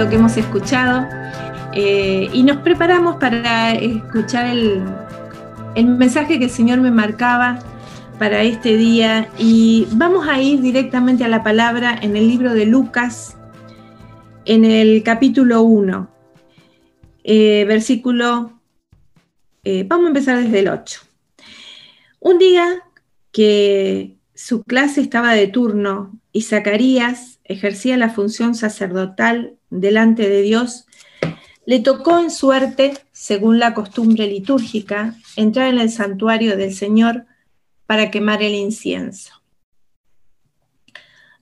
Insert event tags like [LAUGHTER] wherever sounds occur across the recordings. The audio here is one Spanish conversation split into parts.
lo que hemos escuchado eh, y nos preparamos para escuchar el, el mensaje que el Señor me marcaba para este día y vamos a ir directamente a la palabra en el libro de Lucas, en el capítulo 1, eh, versículo, eh, vamos a empezar desde el 8. Un día que su clase estaba de turno y Zacarías ejercía la función sacerdotal delante de Dios, le tocó en suerte, según la costumbre litúrgica, entrar en el santuario del Señor para quemar el incienso.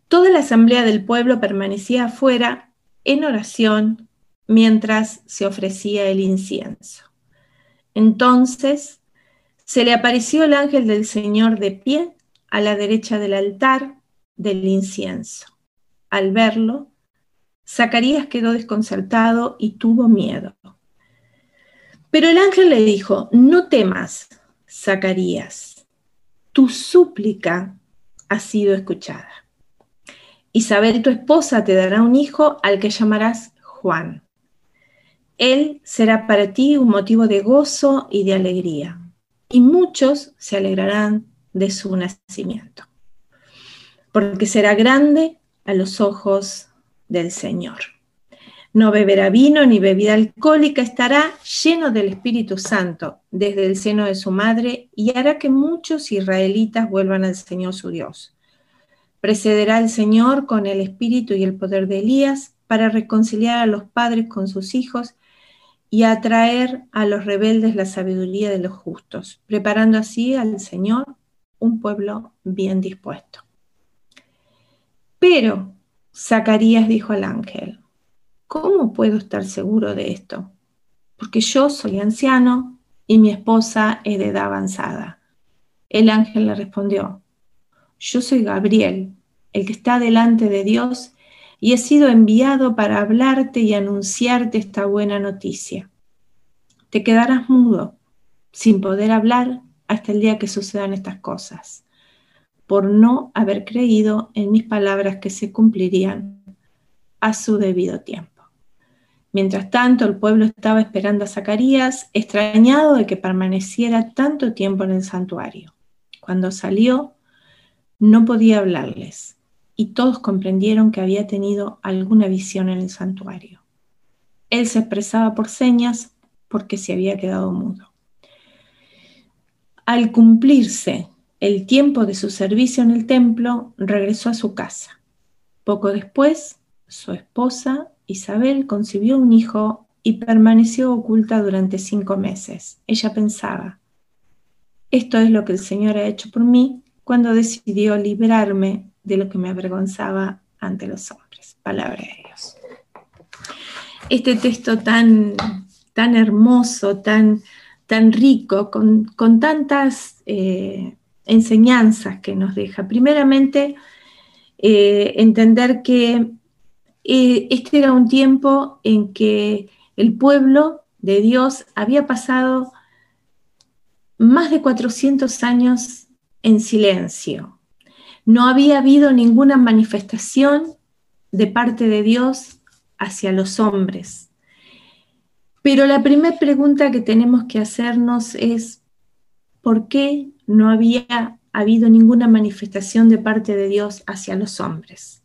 Toda la asamblea del pueblo permanecía afuera en oración mientras se ofrecía el incienso. Entonces se le apareció el ángel del Señor de pie a la derecha del altar del incienso. Al verlo, Zacarías quedó desconcertado y tuvo miedo. Pero el ángel le dijo, no temas, Zacarías, tu súplica ha sido escuchada. Isabel, tu esposa, te dará un hijo al que llamarás Juan. Él será para ti un motivo de gozo y de alegría, y muchos se alegrarán de su nacimiento, porque será grande a los ojos del Señor. No beberá vino ni bebida alcohólica, estará lleno del Espíritu Santo desde el seno de su madre y hará que muchos israelitas vuelvan al Señor su Dios. Precederá el Señor con el espíritu y el poder de Elías para reconciliar a los padres con sus hijos y atraer a los rebeldes la sabiduría de los justos, preparando así al Señor un pueblo bien dispuesto. Pero Zacarías dijo al ángel, ¿cómo puedo estar seguro de esto? Porque yo soy anciano y mi esposa es de edad avanzada. El ángel le respondió, yo soy Gabriel, el que está delante de Dios, y he sido enviado para hablarte y anunciarte esta buena noticia. Te quedarás mudo, sin poder hablar, hasta el día que sucedan estas cosas, por no haber creído en mis palabras que se cumplirían a su debido tiempo. Mientras tanto, el pueblo estaba esperando a Zacarías, extrañado de que permaneciera tanto tiempo en el santuario. Cuando salió, no podía hablarles, y todos comprendieron que había tenido alguna visión en el santuario. Él se expresaba por señas porque se había quedado mudo. Al cumplirse el tiempo de su servicio en el templo, regresó a su casa. Poco después, su esposa, Isabel, concibió un hijo y permaneció oculta durante cinco meses. Ella pensaba, esto es lo que el Señor ha hecho por mí cuando decidió librarme de lo que me avergonzaba ante los hombres. Palabra de Dios. Este texto tan, tan hermoso, tan tan rico, con, tantas eh, enseñanzas que nos deja. Primeramente, eh, entender que eh, este era un tiempo en que el pueblo de Dios había pasado más de 400 años en silencio. No había habido ninguna manifestación de parte de Dios hacia los hombres. Pero la primera pregunta que tenemos que hacernos es, ¿por qué no había habido ninguna manifestación de parte de Dios hacia los hombres?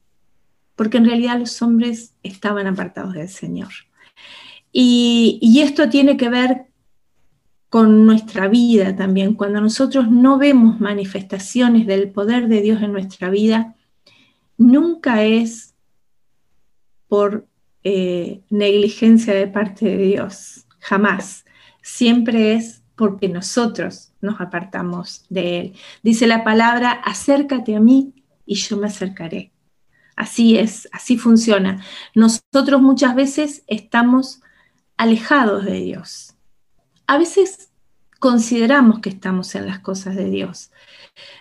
Porque en realidad los hombres estaban apartados del Señor. Y, esto tiene que ver con nuestra vida también. Cuando nosotros no vemos manifestaciones del poder de Dios en nuestra vida, nunca es por eh, negligencia de parte de Dios, jamás. Siempre es porque nosotros nos apartamos de Él. Dice la palabra, acércate a mí y yo me acercaré. Así es, así funciona. Nosotros muchas veces estamos alejados de Dios. A veces consideramos que estamos en las cosas de Dios,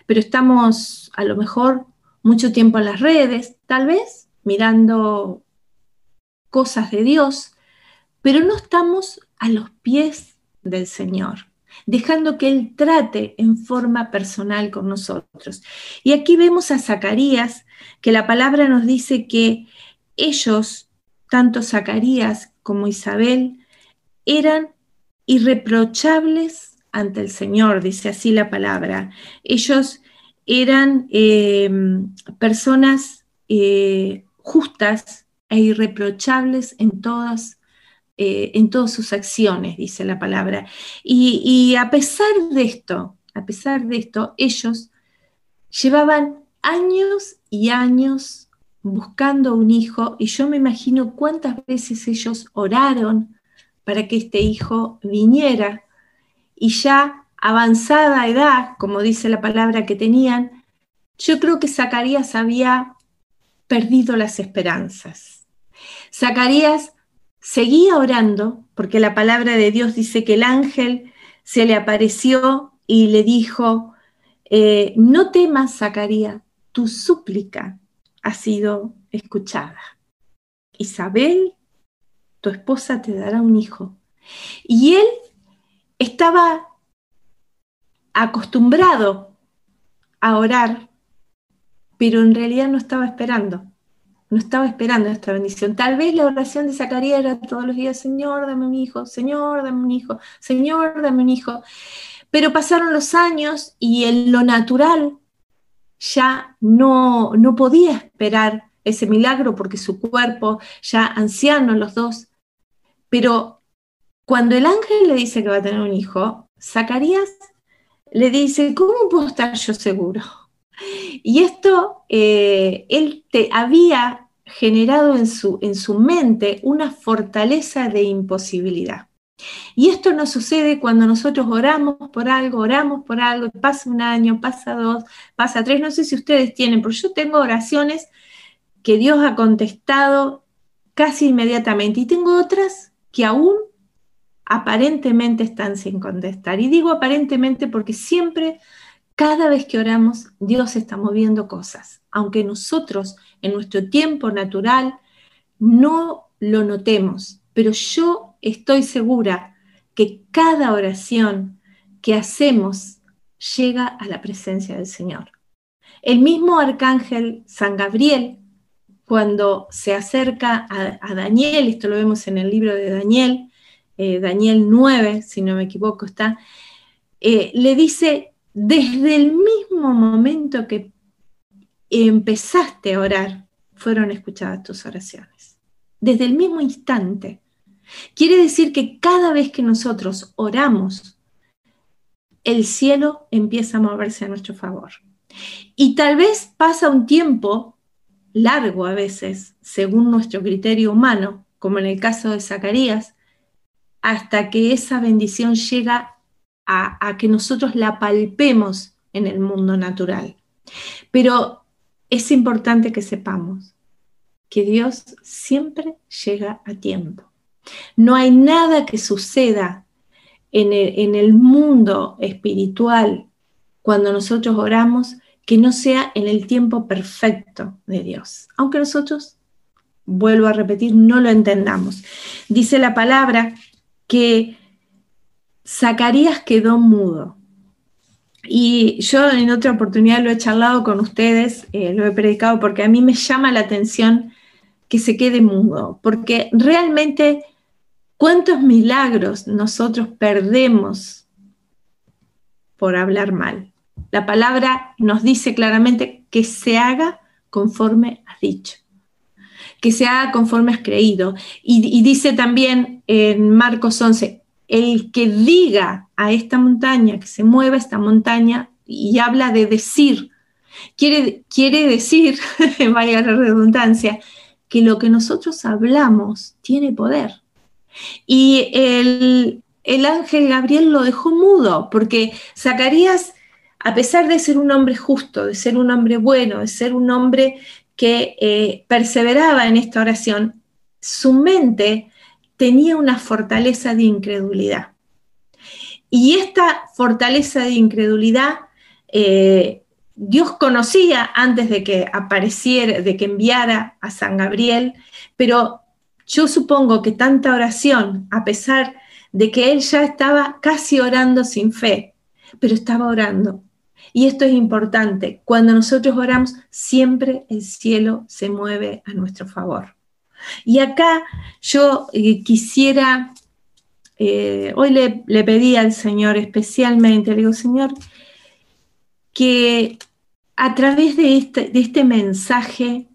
pero estamos a lo mejor mucho tiempo en las redes, tal vez mirando cosas de Dios, pero no estamos a los pies del Señor, dejando que Él trate en forma personal con nosotros. Y aquí vemos a Zacarías, que la palabra nos dice que ellos tanto Zacarías como Isabel, eran irreprochables ante el Señor, dice así la palabra. Ellos eran em, personas eh, justas e irreprochables en todas, eh, en todas sus acciones, dice la palabra. y a pesar de esto, a pesar de esto, ellos llevaban años y años buscando un hijo y yo me imagino cuántas veces ellos oraron para que este hijo viniera y ya avanzada edad, como dice la palabra que tenían, yo creo que Zacarías había perdido las esperanzas. Zacarías seguía orando porque la palabra de Dios dice que el ángel se le apareció y le dijo, eh, no temas, Zacarías, tu súplica ha sido escuchada. Isabel, tu esposa te dará un hijo. Y él estaba acostumbrado a orar, pero en realidad no estaba esperando. No estaba esperando esta bendición. Tal vez la oración de Zacarías era todos los días, Señor, dame un hijo, Señor, dame un hijo, Señor, dame un hijo. Pero pasaron los años y en lo natural ya no, no podía esperar ese milagro porque su cuerpo, ya anciano los dos, pero cuando el ángel le dice que va a tener un hijo, Zacarías le dice, ¿cómo puedo estar yo seguro? Y esto, eh, él te había generado en su, en su mente una fortaleza de imposibilidad. Y esto no sucede cuando nosotros oramos por algo, oramos por algo, pasa un año, pasa dos, pasa tres, no sé si ustedes tienen, pero yo tengo oraciones que Dios ha contestado casi inmediatamente y tengo otras que aún aparentemente están sin contestar. Y digo aparentemente porque siempre, cada vez que oramos, Dios está moviendo cosas, aunque nosotros en nuestro tiempo natural no lo notemos, pero yo estoy segura que cada oración que hacemos llega a la presencia del Señor. El mismo arcángel San Gabriel, cuando se acerca a, Daniel, esto lo vemos en el libro de Daniel, eh, Daniel 9, si no me equivoco, está, eh, le dice, desde el mismo momento que empezaste a orar, fueron escuchadas tus oraciones. Desde el mismo instante. Quiere decir que cada vez que nosotros oramos, el cielo empieza a moverse a nuestro favor. Y tal vez pasa un tiempo largo a veces, según nuestro criterio humano, como en el caso de Zacarías, hasta que esa bendición llega a, que nosotros la palpemos en el mundo natural. Pero es importante que sepamos que Dios siempre llega a tiempo. No hay nada que suceda en el, mundo espiritual cuando nosotros oramos que no sea en el tiempo perfecto de Dios. Aunque nosotros, vuelvo a repetir, no lo entendamos. Dice la palabra que Zacarías quedó mudo. Y yo en otra oportunidad lo he charlado con ustedes, eh, lo he predicado porque a mí me llama la atención que se quede mudo, porque realmente ¿Cuántos milagros nosotros perdemos por hablar mal? La palabra nos dice claramente que se haga conforme has dicho, que se haga conforme has creído. Y, dice también en Marcos 11, el que diga a esta montaña, que se mueva esta montaña, y habla de decir, quiere, quiere decir, [LAUGHS] vaya la redundancia, que lo que nosotros hablamos tiene poder. Y el, ángel Gabriel lo dejó mudo, porque Zacarías, a pesar de ser un hombre justo, de ser un hombre bueno, de ser un hombre que eh, perseveraba en esta oración, su mente tenía una fortaleza de incredulidad. Y esta fortaleza de incredulidad, eh, Dios conocía antes de que apareciera, de que enviara a San Gabriel, pero yo supongo que tanta oración, a pesar de que él ya estaba casi orando sin fe, pero estaba orando. Y esto es importante. Cuando nosotros oramos, siempre el cielo se mueve a nuestro favor. Y acá yo eh, quisiera, eh, hoy le, pedí al Señor especialmente, le digo, Señor, que a través de este, de este mensaje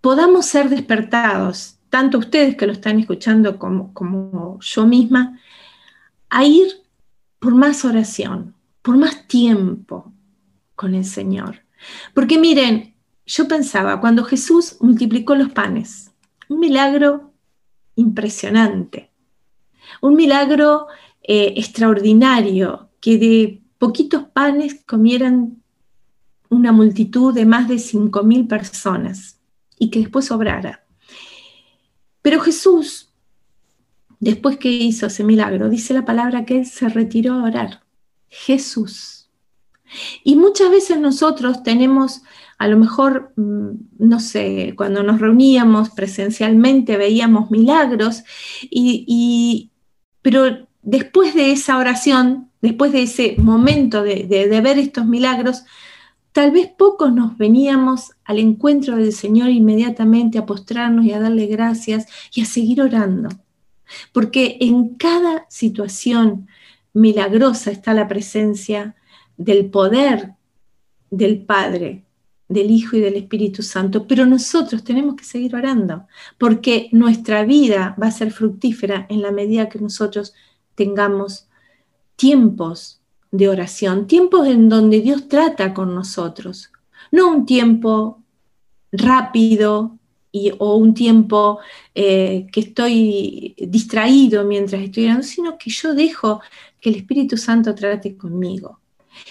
podamos ser despertados, tanto ustedes que lo están escuchando como, como yo misma, a ir por más oración, por más tiempo con el Señor. Porque miren, yo pensaba, cuando Jesús multiplicó los panes, un milagro impresionante, un milagro eh, extraordinario, que de poquitos panes comieran una multitud de más de 5.000 personas y que después sobrara. Pero Jesús, después que hizo ese milagro, dice la palabra que él se retiró a orar. Jesús. Y muchas veces nosotros tenemos a lo mejor, mm, no sé, cuando nos reuníamos presencialmente veíamos milagros, y, pero después de esa oración, después de ese momento de, de ver estos milagros, tal vez pocos nos veníamos al encuentro del Señor inmediatamente a postrarnos y a darle gracias y a seguir orando. Porque en cada situación milagrosa está la presencia del poder del Padre, del Hijo y del Espíritu Santo, pero nosotros tenemos que seguir orando, porque nuestra vida va a ser fructífera en la medida que nosotros tengamos tiempos de oración, tiempos en donde Dios trata con nosotros, no un tiempo rápido y, o un tiempo eh, que estoy distraído mientras estoy orando, sino que yo dejo que el Espíritu Santo trate conmigo.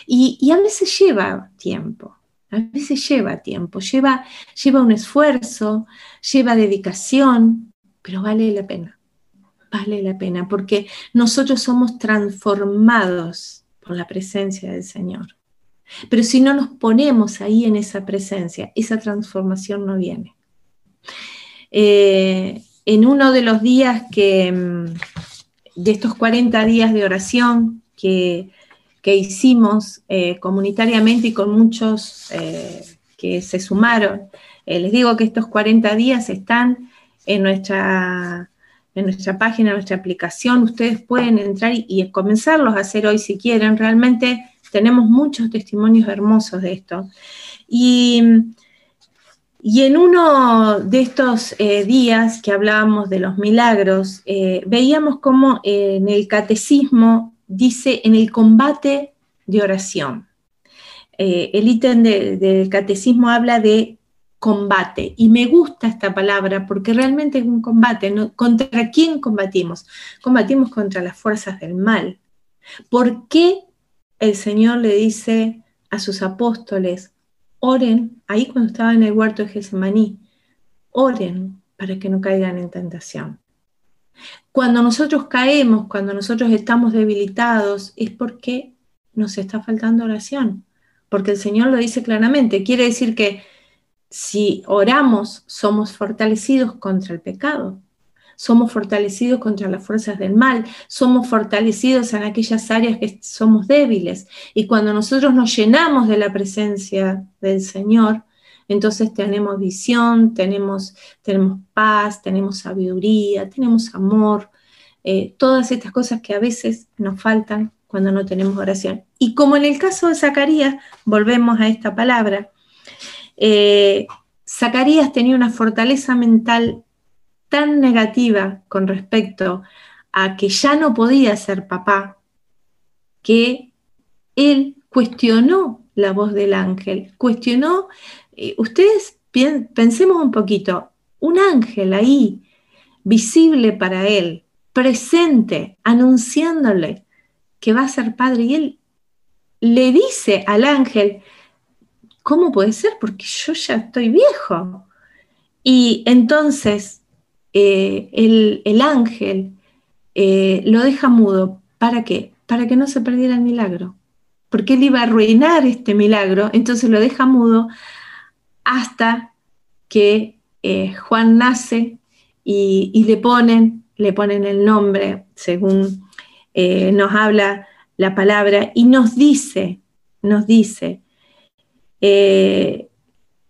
y a veces lleva tiempo, a veces lleva tiempo, lleva, lleva un esfuerzo, lleva dedicación, pero vale la pena. Vale la pena porque nosotros somos transformados por la presencia del Señor. Pero si no nos ponemos ahí en esa presencia, esa transformación no viene. Eh, en uno de los días que, mm, de estos 40 días de oración que que hicimos eh, comunitariamente y con muchos eh, que se sumaron. Eh, les digo que estos 40 días están en nuestra, en nuestra página, en nuestra aplicación. Ustedes pueden entrar y, comenzarlos a hacer hoy si quieren. Realmente tenemos muchos testimonios hermosos de esto. Y, y en uno de estos días que hablábamos de los milagros, veíamos cómo en el catecismo dice en el combate de oración. Eh, el ítem del catecismo habla de combate y me gusta esta palabra porque realmente es un combate. ¿Contra quién combatimos? Combatimos contra las fuerzas del mal. ¿Por qué el Señor le dice a sus apóstoles, oren, ahí cuando estaba en el huerto de Getsemaní, oren para que no caigan en tentación? Cuando nosotros caemos, cuando nosotros estamos debilitados, es porque nos está faltando oración, porque el Señor lo dice claramente. Quiere decir que si oramos, somos fortalecidos contra el pecado, somos fortalecidos contra las fuerzas del mal, somos fortalecidos en aquellas áreas que somos débiles. Y cuando nosotros nos llenamos de la presencia del Señor, entonces tenemos visión, tenemos, tenemos paz, tenemos sabiduría, tenemos amor, eh, todas estas cosas que a veces nos faltan cuando no tenemos oración. Y como en el caso de Zacarías, volvemos a esta palabra, eh, Zacarías tenía una fortaleza mental tan negativa con respecto a que ya no podía ser papá, que él cuestionó la voz del ángel, cuestionó eh, ustedes pensemos un poquito, un ángel ahí, visible para él, presente, anunciándole que va a ser padre, y él le dice al ángel, ¿cómo puede ser? Porque yo ya estoy viejo. Y entonces eh, el, ángel eh, lo deja mudo. ¿Para qué? Para que no se perdiera el milagro. Porque él iba a arruinar este milagro, entonces lo deja mudo hasta que eh, Juan nace y, le, ponen, le ponen el nombre según eh, nos habla la palabra y nos dice, nos dice eh,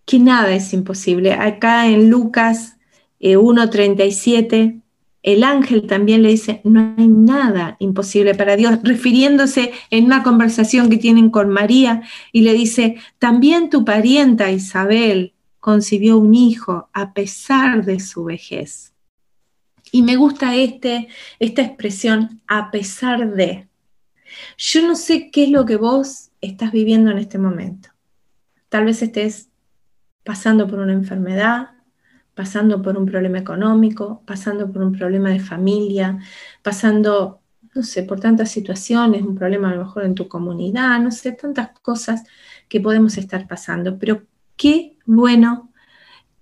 que nada es imposible. Acá en Lucas 1.37, eh, el ángel también le dice, no hay nada imposible para Dios, refiriéndose en una conversación que tienen con María, y le dice, también tu parienta Isabel concibió un hijo a pesar de su vejez. Y me gusta este, esta expresión, a pesar de. Yo no sé qué es lo que vos estás viviendo en este momento. Tal vez estés pasando por una enfermedad, pasando por un problema económico, pasando por un problema de familia, pasando, no sé, por tantas situaciones, un problema a lo mejor en tu comunidad, no sé, tantas cosas que podemos estar pasando. Pero qué bueno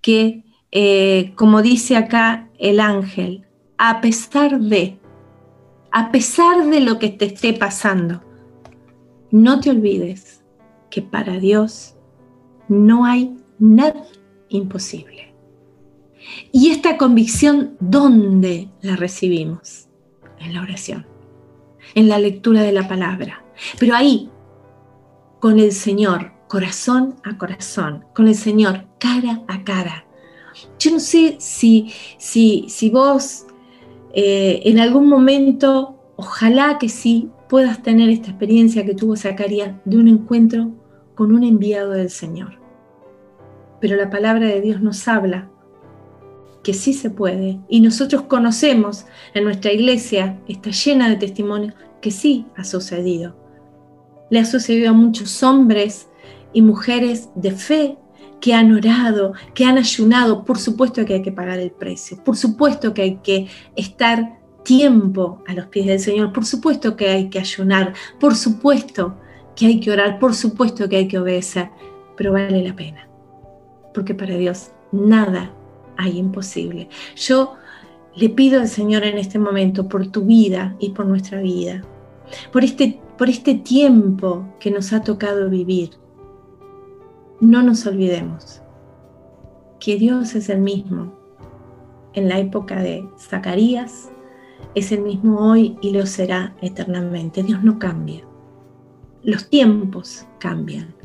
que, eh, como dice acá el ángel, a pesar de, a pesar de lo que te esté pasando, no te olvides que para Dios no hay nada imposible. Y esta convicción, ¿dónde la recibimos? En la oración, en la lectura de la palabra. Pero ahí, con el Señor, corazón a corazón, con el Señor, cara a cara. Yo no sé si, si, si vos eh, en algún momento, ojalá que sí, puedas tener esta experiencia que tuvo Zacarías de un encuentro con un enviado del Señor. Pero la palabra de Dios nos habla que sí se puede. Y nosotros conocemos en nuestra iglesia, está llena de testimonios, que sí ha sucedido. Le ha sucedido a muchos hombres y mujeres de fe que han orado, que han ayunado, por supuesto que hay que pagar el precio, por supuesto que hay que estar tiempo a los pies del Señor, por supuesto que hay que ayunar, por supuesto que hay que orar, por supuesto que hay que obedecer, pero vale la pena, porque para Dios nada hay imposible. Yo le pido al Señor en este momento por tu vida y por nuestra vida, por este, por este tiempo que nos ha tocado vivir, no nos olvidemos que Dios es el mismo en la época de Zacarías, es el mismo hoy y lo será eternamente. Dios no cambia. Los tiempos cambian.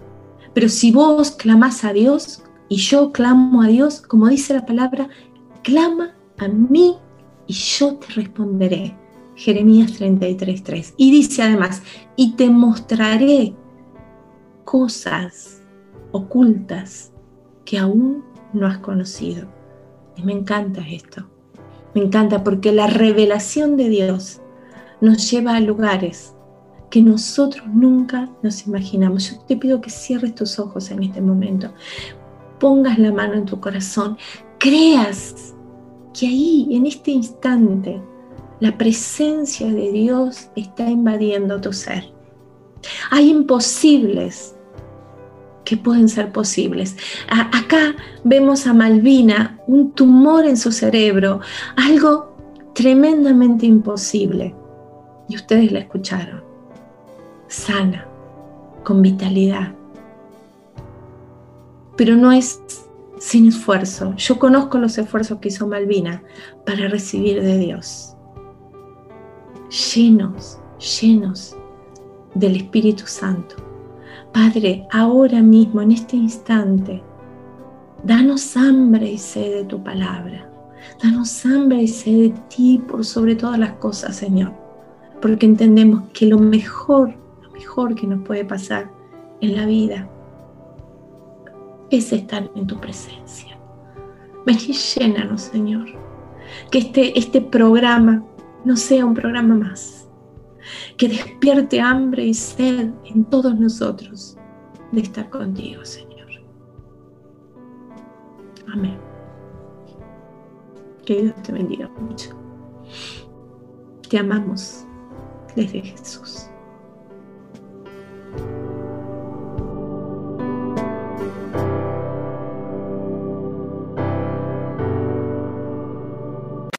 Pero si vos clamás a Dios y yo clamo a Dios, como dice la palabra, clama a mí y yo te responderé. Jeremías 33:3. Y dice además, y te mostraré cosas ocultas que aún no has conocido. Y me encanta esto. Me encanta porque la revelación de Dios nos lleva a lugares que nosotros nunca nos imaginamos. Yo te pido que cierres tus ojos en este momento, pongas la mano en tu corazón, creas que ahí, en este instante, la presencia de Dios está invadiendo tu ser. Hay imposibles que pueden ser posibles. acá vemos a Malvina, un tumor en su cerebro, algo tremendamente imposible. Y ustedes la escucharon. Sana, con vitalidad. Pero no es sin esfuerzo. Yo conozco los esfuerzos que hizo Malvina para recibir de Dios. Llenos, llenos del Espíritu Santo Padre, ahora mismo, en este instante, danos hambre y sed de tu palabra. Danos hambre y sed de ti por sobre todas las cosas, Señor. Porque entendemos que lo mejor, lo mejor que nos puede pasar en la vida es estar en tu presencia. Ven y llénanos, Señor. Que este, este programa no sea un programa más, que despierte hambre y sed en todos nosotros de estar contigo, Señor. Amén. Que Dios te bendiga mucho. Te amamos desde Jesús.